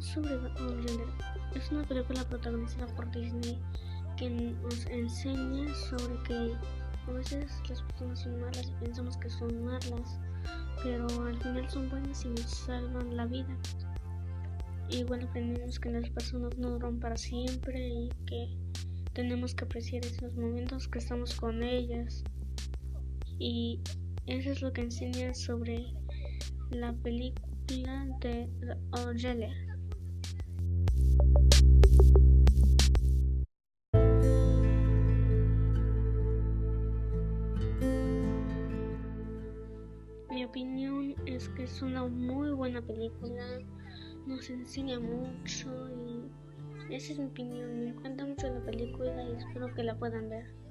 sobre Original. Es una película protagonizada por Disney que nos enseña sobre que a veces las personas son malas y pensamos que son malas, pero al final son buenas y nos salvan la vida. Igual aprendemos que las personas no duran para siempre y que tenemos que apreciar esos momentos que estamos con ellas. Y eso es lo que enseña sobre la película de Orgele. Mi opinión es que es una muy buena película, nos enseña mucho y esa es mi opinión. Me encanta mucho la película y espero que la puedan ver.